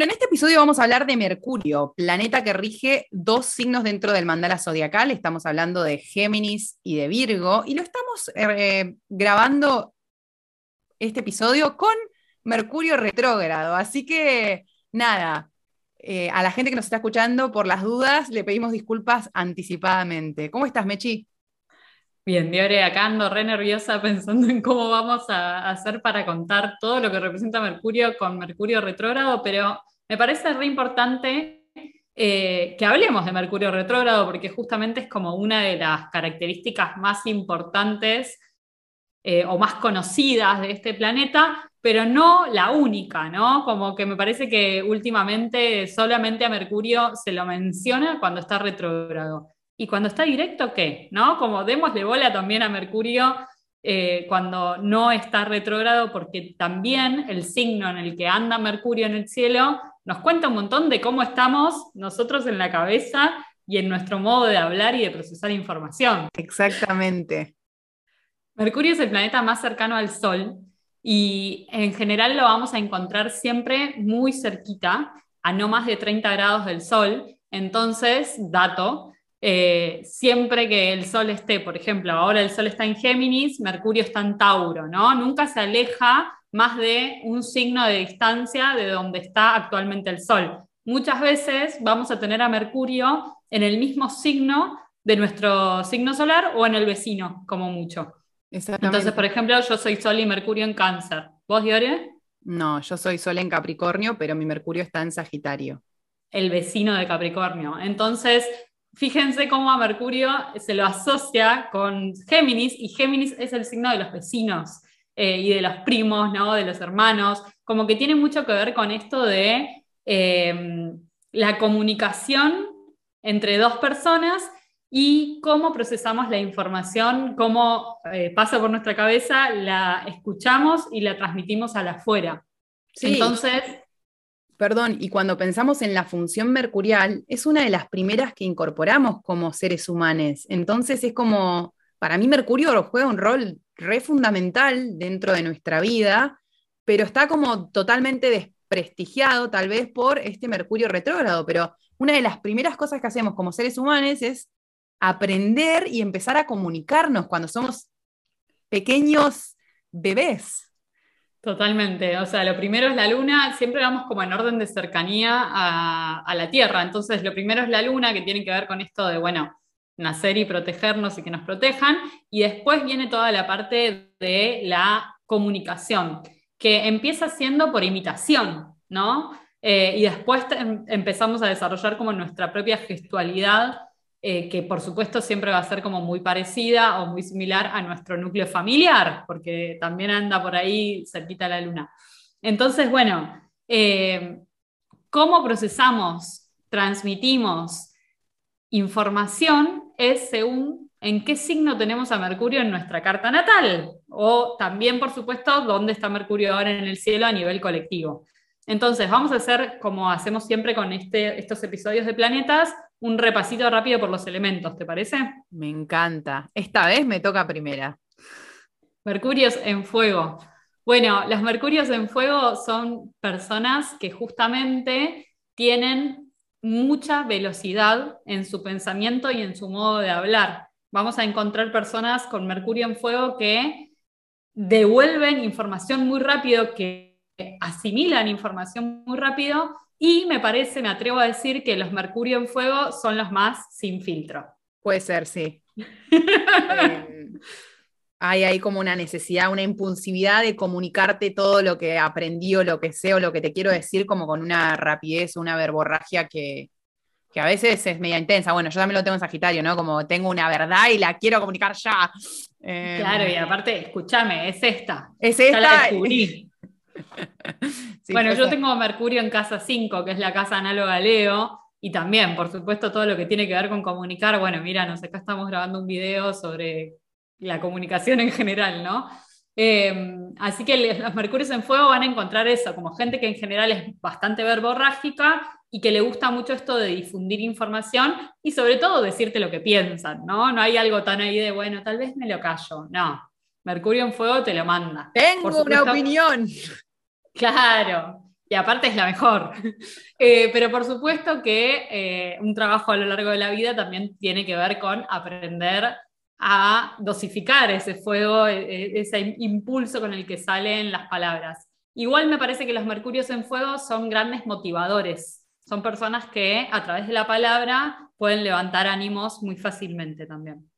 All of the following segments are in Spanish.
Bueno, en este episodio vamos a hablar de Mercurio, planeta que rige dos signos dentro del mandala zodiacal. Estamos hablando de Géminis y de Virgo, y lo estamos eh, grabando este episodio con Mercurio retrógrado. Así que, nada, eh, a la gente que nos está escuchando, por las dudas, le pedimos disculpas anticipadamente. ¿Cómo estás, Mechi? Bien, Diore, acá ando re nerviosa pensando en cómo vamos a hacer para contar todo lo que representa Mercurio con Mercurio retrógrado, pero me parece re importante eh, que hablemos de Mercurio retrógrado porque justamente es como una de las características más importantes eh, o más conocidas de este planeta, pero no la única, ¿no? Como que me parece que últimamente solamente a Mercurio se lo menciona cuando está retrógrado. Y cuando está directo, ¿qué? ¿No? Como démosle bola también a Mercurio eh, cuando no está retrógrado, porque también el signo en el que anda Mercurio en el cielo nos cuenta un montón de cómo estamos nosotros en la cabeza y en nuestro modo de hablar y de procesar información. Exactamente. Mercurio es el planeta más cercano al Sol y en general lo vamos a encontrar siempre muy cerquita, a no más de 30 grados del Sol. Entonces, dato, eh, siempre que el Sol esté, por ejemplo, ahora el Sol está en Géminis, Mercurio está en Tauro, ¿no? Nunca se aleja más de un signo de distancia de donde está actualmente el Sol. Muchas veces vamos a tener a Mercurio en el mismo signo de nuestro signo solar o en el vecino, como mucho. Entonces, por ejemplo, yo soy Sol y Mercurio en Cáncer. ¿Vos, Diore? No, yo soy Sol en Capricornio, pero mi Mercurio está en Sagitario. El vecino de Capricornio. Entonces, fíjense cómo a Mercurio se lo asocia con Géminis y Géminis es el signo de los vecinos eh, y de los primos, ¿no? de los hermanos, como que tiene mucho que ver con esto de eh, la comunicación entre dos personas y cómo procesamos la información, cómo eh, pasa por nuestra cabeza, la escuchamos y la transmitimos a la afuera. Entonces, Perdón, y cuando pensamos en la función mercurial, es una de las primeras que incorporamos como seres humanos. Entonces es como, para mí Mercurio juega un rol re fundamental dentro de nuestra vida, pero está como totalmente desprestigiado tal vez por este Mercurio retrógrado. Pero una de las primeras cosas que hacemos como seres humanos es aprender y empezar a comunicarnos cuando somos pequeños bebés. Totalmente, o sea, lo primero es la luna, siempre vamos como en orden de cercanía a, la Tierra, entonces lo primero es la luna, que tiene que ver con esto de, bueno, nacer y protegernos y que nos protejan, y después viene toda la parte de la comunicación, que empieza siendo por imitación, ¿no? Eh, y después em, empezamos a desarrollar como nuestra propia gestualidad eh, que por supuesto siempre va a ser como muy parecida o muy similar a nuestro núcleo familiar, porque también anda por ahí cerquita la luna. Entonces, bueno, eh, ¿cómo procesamos, transmitimos información? Es según en qué signo tenemos a Mercurio en nuestra carta natal, o también, por supuesto, dónde está Mercurio ahora en el cielo a nivel colectivo. Entonces, vamos a hacer, como hacemos siempre con este, estos episodios de planetas, un repasito rápido por los elementos, ¿te parece? Me encanta. Esta vez me toca primera. Mercurios en fuego. Bueno, los mercurios en fuego son personas que justamente tienen mucha velocidad en su pensamiento y en su modo de hablar. Vamos a encontrar personas con mercurio en fuego que devuelven información muy rápido, que asimilan información muy rápido y me parece, me atrevo a decir que los Mercurio en Fuego son los más sin filtro. Puede ser, sí. Em, hay ahí como una necesidad, una impulsividad de comunicarte todo lo que aprendí o lo que sé o lo que te quiero decir como con una rapidez, una verborragia que, a veces es media intensa. Bueno, yo también lo tengo en Sagitario, ¿no? Como tengo una verdad y la quiero comunicar ya. claro, y em, aparte, escúchame, es esta. Es esta. la descubrí. bueno, yo tengo Mercurio en casa 5, que es la casa análoga a Leo, y también, por supuesto, todo lo que tiene que ver con comunicar. Bueno, mira, nos acá estamos grabando un video sobre la comunicación en general, ¿no? Em, así que los Mercurios en Fuego van a encontrar eso, como gente que en general es bastante verborrágica y que le gusta mucho esto de difundir información y sobre todo decirte lo que piensan, ¿no? No hay algo tan ahí de, bueno, tal vez me lo callo, no. Mercurio en Fuego te lo manda. Tengo una opinión. Claro. y aparte es la mejor. Eh, pero por supuesto que eh, un trabajo a lo largo de la vida también tiene que ver con aprender a dosificar ese fuego, e, e, ese impulso con el que salen las palabras. Igual me parece que los mercurios en fuego son grandes motivadores, son personas que a través de la palabra pueden levantar ánimos muy fácilmente también.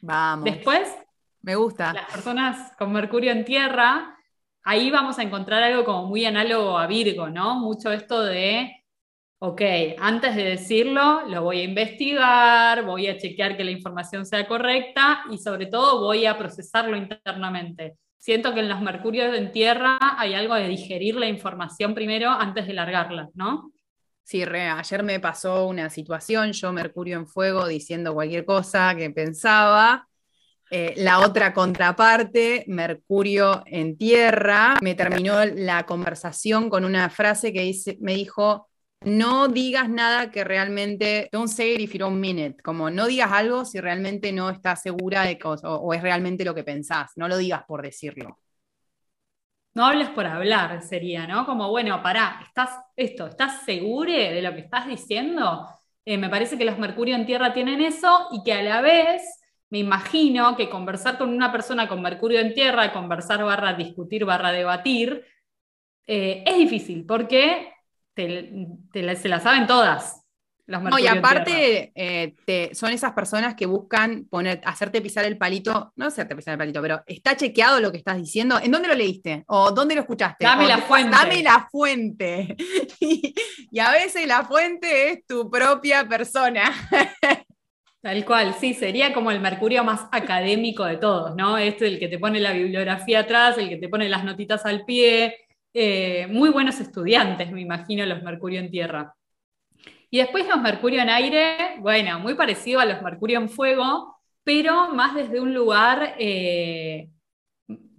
Vamos. Después, me gusta. Las personas con Mercurio en tierra ahí vamos a encontrar algo como muy análogo a Virgo, ¿no? Mucho esto de, ok, antes de decirlo, lo voy a investigar, voy a chequear que la información sea correcta y sobre todo voy a procesarlo internamente. Siento que en los Mercurios en tierra hay algo de digerir la información primero antes de largarla, ¿no? Sí, re, ayer me pasó una situación, yo Mercurio en fuego diciendo cualquier cosa que pensaba eh, la otra contraparte, Mercurio en tierra, me terminó la conversación con una frase que me dijo, no digas nada que realmente, don't say it if you don't mean it, como no digas algo si realmente no estás segura de que, o, es realmente lo que pensás, no lo digas por decirlo. No hables por hablar, sería, ¿no? Como, bueno, pará, ¿estás esto? ¿Estás seguro de lo que estás diciendo? Eh, me parece que los Mercurio en Tierra tienen eso y que a la vez me imagino que conversar con una persona con Mercurio en Tierra, conversar barra discutir barra debatir, eh, es difícil porque se la saben todas. no, y aparte eh, son esas personas que buscan poner, hacerte pisar el palito, no hacerte pisar el palito, pero está chequeado lo que estás diciendo. ¿En dónde lo leíste? ¿O dónde lo escuchaste? Dame la fuente. Dame la fuente. y a veces la fuente es tu propia persona. Tal cual, sí, sería como el Mercurio más académico de todos, ¿no? Este, el que te pone la bibliografía atrás, el que te pone las notitas al pie. Eh, muy buenos estudiantes, me imagino, los Mercurio en tierra. Y después los Mercurio en aire, bueno, muy parecido a los Mercurio en fuego, pero más desde un lugar eh,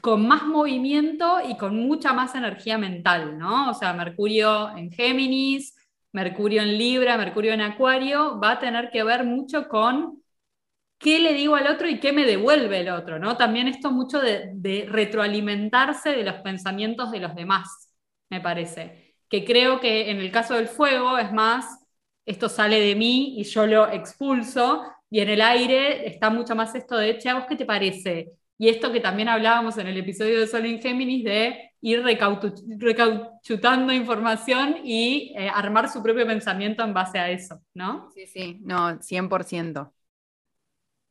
con más movimiento y con mucha más energía mental, ¿no? O sea, Mercurio en Géminis, Mercurio en Libra, Mercurio en Acuario, va a tener que ver mucho con qué le digo al otro y qué me devuelve el otro, ¿no? También esto mucho de, retroalimentarse de los pensamientos de los demás, me parece. Que creo que en el caso del fuego es más, esto sale de mí y yo lo expulso, y en el aire está mucho más esto de, che, ¿a vos qué te parece? Y esto que también hablábamos en el episodio de Sol en Géminis de ir recauchutando información y eh, armar su propio pensamiento en base a eso, ¿no? Sí, sí, no, 100%.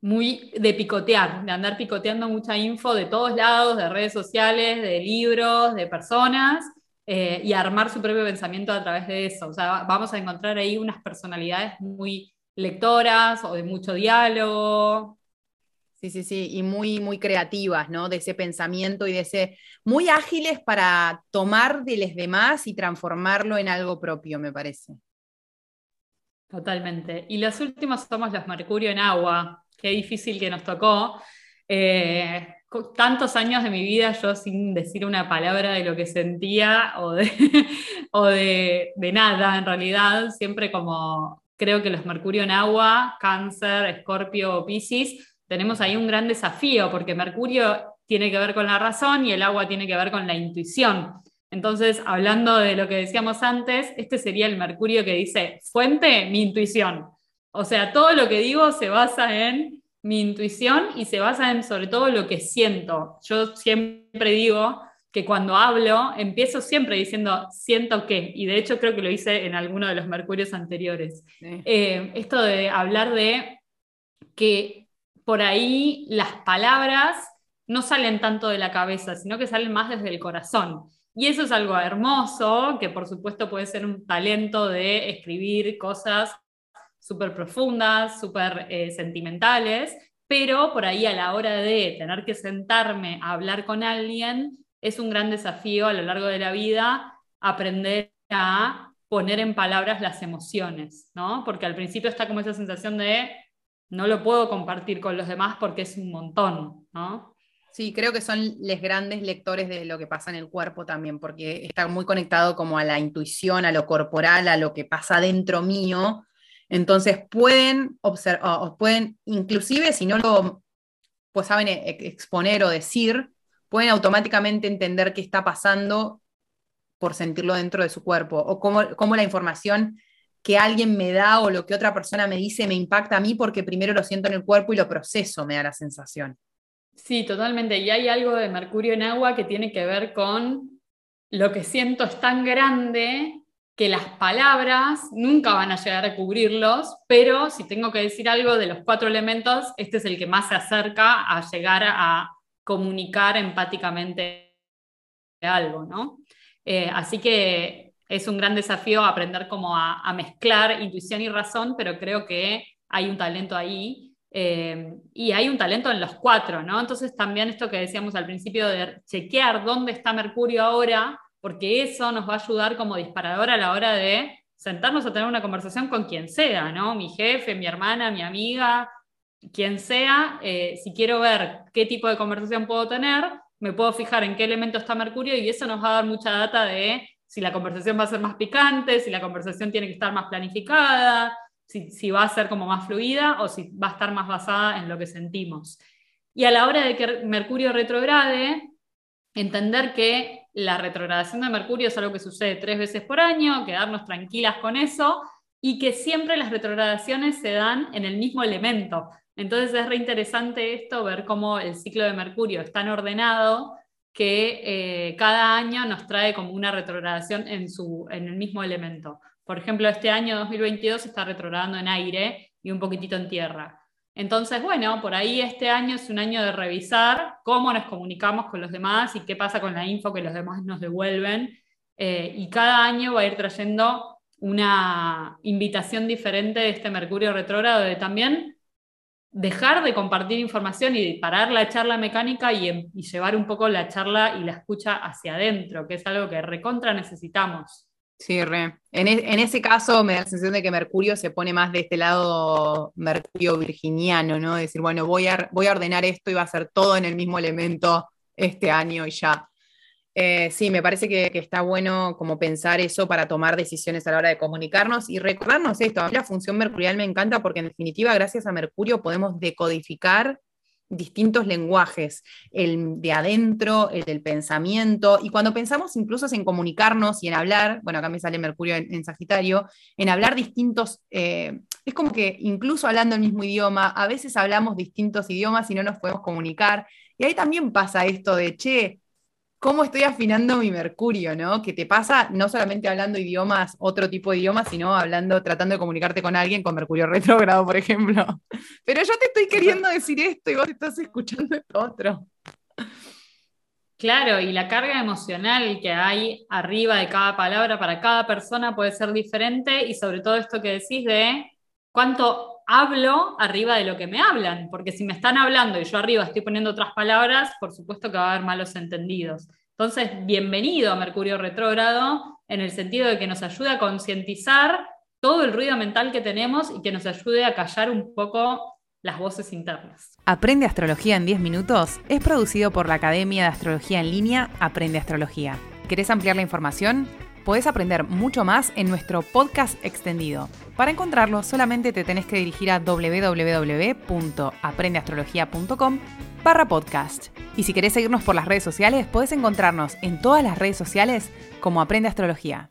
Muy de picotear, de andar picoteando mucha info de todos lados, de redes sociales, de libros, de personas, eh, y armar su propio pensamiento a través de eso. O sea, vamos a encontrar ahí unas personalidades muy lectoras o de mucho diálogo, Sí, sí, sí, y muy, muy creativas, ¿no? De ese pensamiento y de ese, muy ágiles para tomar de los demás y transformarlo en algo propio, me parece. Totalmente. Y los últimos somos los Mercurio en agua. Qué difícil que nos tocó. Eh, tantos años de mi vida yo sin decir una palabra de lo que sentía o de, o de, de nada en realidad, siempre como creo que los Mercurio en agua, Cáncer, Escorpio Piscis, tenemos ahí un gran desafío, porque Mercurio tiene que ver con la razón y el agua tiene que ver con la intuición. Entonces, hablando de lo que decíamos antes, este sería el Mercurio que dice, fuente, mi intuición. O sea, todo lo que digo se basa en mi intuición y se basa en sobre todo lo que siento. Yo siempre digo que cuando hablo, empiezo siempre diciendo, siento qué, y de hecho creo que lo hice en alguno de los Mercurios anteriores. Eh, esto de hablar de que por ahí las palabras no salen tanto de la cabeza, sino que salen más desde el corazón. Y eso es algo hermoso, que por supuesto puede ser un talento de escribir cosas súper profundas, súper eh, sentimentales, pero por ahí a la hora de tener que sentarme a hablar con alguien, es un gran desafío a lo largo de la vida aprender a poner en palabras las emociones, ¿no? Porque al principio está como esa sensación de no lo puedo compartir con los demás porque es un montón, ¿no? Sí, creo que son los grandes lectores de lo que pasa en el cuerpo también, porque está muy conectado como a la intuición, a lo corporal, a lo que pasa dentro mío. Entonces pueden observar, pueden, inclusive si no lo pues saben e-, exponer o decir, pueden automáticamente entender qué está pasando por sentirlo dentro de su cuerpo, o cómo, cómo la información que alguien me da o lo que otra persona me dice me impacta a mí porque primero lo siento en el cuerpo y lo proceso, me da la sensación. Sí, totalmente. Y hay algo de Mercurio en agua que tiene que ver con lo que siento es tan grande que las palabras nunca van a llegar a cubrirlos, pero si tengo que decir algo de los cuatro elementos, este es el que más se acerca a llegar a comunicar empáticamente algo, ¿no? Eh, así que es un gran desafío aprender cómo a, mezclar intuición y razón, pero creo que hay un talento ahí. Eh, y hay un talento en los cuatro, ¿no? Entonces también esto que decíamos al principio de chequear dónde está Mercurio ahora, porque eso nos va a ayudar como disparador a la hora de sentarnos a tener una conversación con quien sea, ¿no? Mi jefe, mi hermana, mi amiga, quien sea. Eh, si quiero ver qué tipo de conversación puedo tener, me puedo fijar en qué elemento está Mercurio y eso nos va a dar mucha data de si la conversación va a ser más picante, si la conversación tiene que estar más planificada, si, si va a ser como más fluida o si va a estar más basada en lo que sentimos. Y a la hora de que Mercurio retrograde, entender que la retrogradación de Mercurio es algo que sucede tres veces por año, quedarnos tranquilas con eso y que siempre las retrogradaciones se dan en el mismo elemento. Entonces es reinteresante esto, ver cómo el ciclo de Mercurio es tan ordenado que eh, cada año nos trae como una retrogradación en, su, en el mismo elemento. Por ejemplo, este año 2022 está retrogradando en aire y un poquitito en tierra. Entonces, bueno, por ahí este año es un año de revisar cómo nos comunicamos con los demás y qué pasa con la info que los demás nos devuelven. Eh, y cada año va a ir trayendo una invitación diferente de este Mercurio retrógrado de también dejar de compartir información y parar la charla mecánica y, y llevar un poco la charla y la escucha hacia adentro, que es algo que recontra necesitamos. Sí, re. En, en, ese caso me da la sensación de que Mercurio se pone más de este lado Mercurio virginiano, ¿no? decir, bueno, voy a, ordenar esto y va a ser todo en el mismo elemento este año y ya. Eh, sí, me parece que, que, está bueno como pensar eso para tomar decisiones a la hora de comunicarnos y recordarnos esto. A mí la función mercurial me encanta porque en definitiva, gracias a Mercurio, podemos decodificar distintos lenguajes, el de adentro, el del pensamiento, y cuando pensamos incluso en comunicarnos y en hablar, bueno, acá me sale Mercurio en, Sagitario, en hablar distintos, eh, es como que incluso hablando el mismo idioma, a veces hablamos distintos idiomas y no nos podemos comunicar, y ahí también pasa esto de, che, cómo estoy afinando mi mercurio, ¿no? Que te pasa no solamente hablando idiomas, otro tipo de idiomas, sino hablando, tratando de comunicarte con alguien con mercurio retrógrado, por ejemplo. Pero yo te estoy queriendo decir esto y vos estás escuchando esto otro. Claro, y la carga emocional que hay arriba de cada palabra para cada persona puede ser diferente y sobre todo esto que decís de cuánto hablo arriba de lo que me hablan, porque si me están hablando y yo arriba estoy poniendo otras palabras, por supuesto que va a haber malos entendidos. Entonces, bienvenido a Mercurio retrógrado en el sentido de que nos ayuda a concientizar todo el ruido mental que tenemos y que nos ayude a callar un poco las voces internas. Aprende Astrología en 10 minutos es producido por la Academia de Astrología en línea Aprende Astrología. ¿Querés ampliar la información? Podés aprender mucho más en nuestro podcast extendido. Para encontrarlo, solamente te tenés que dirigir a www.aprendeastrología.com barra podcast. Y si querés seguirnos por las redes sociales, podés encontrarnos en todas las redes sociales como Aprende Astrología.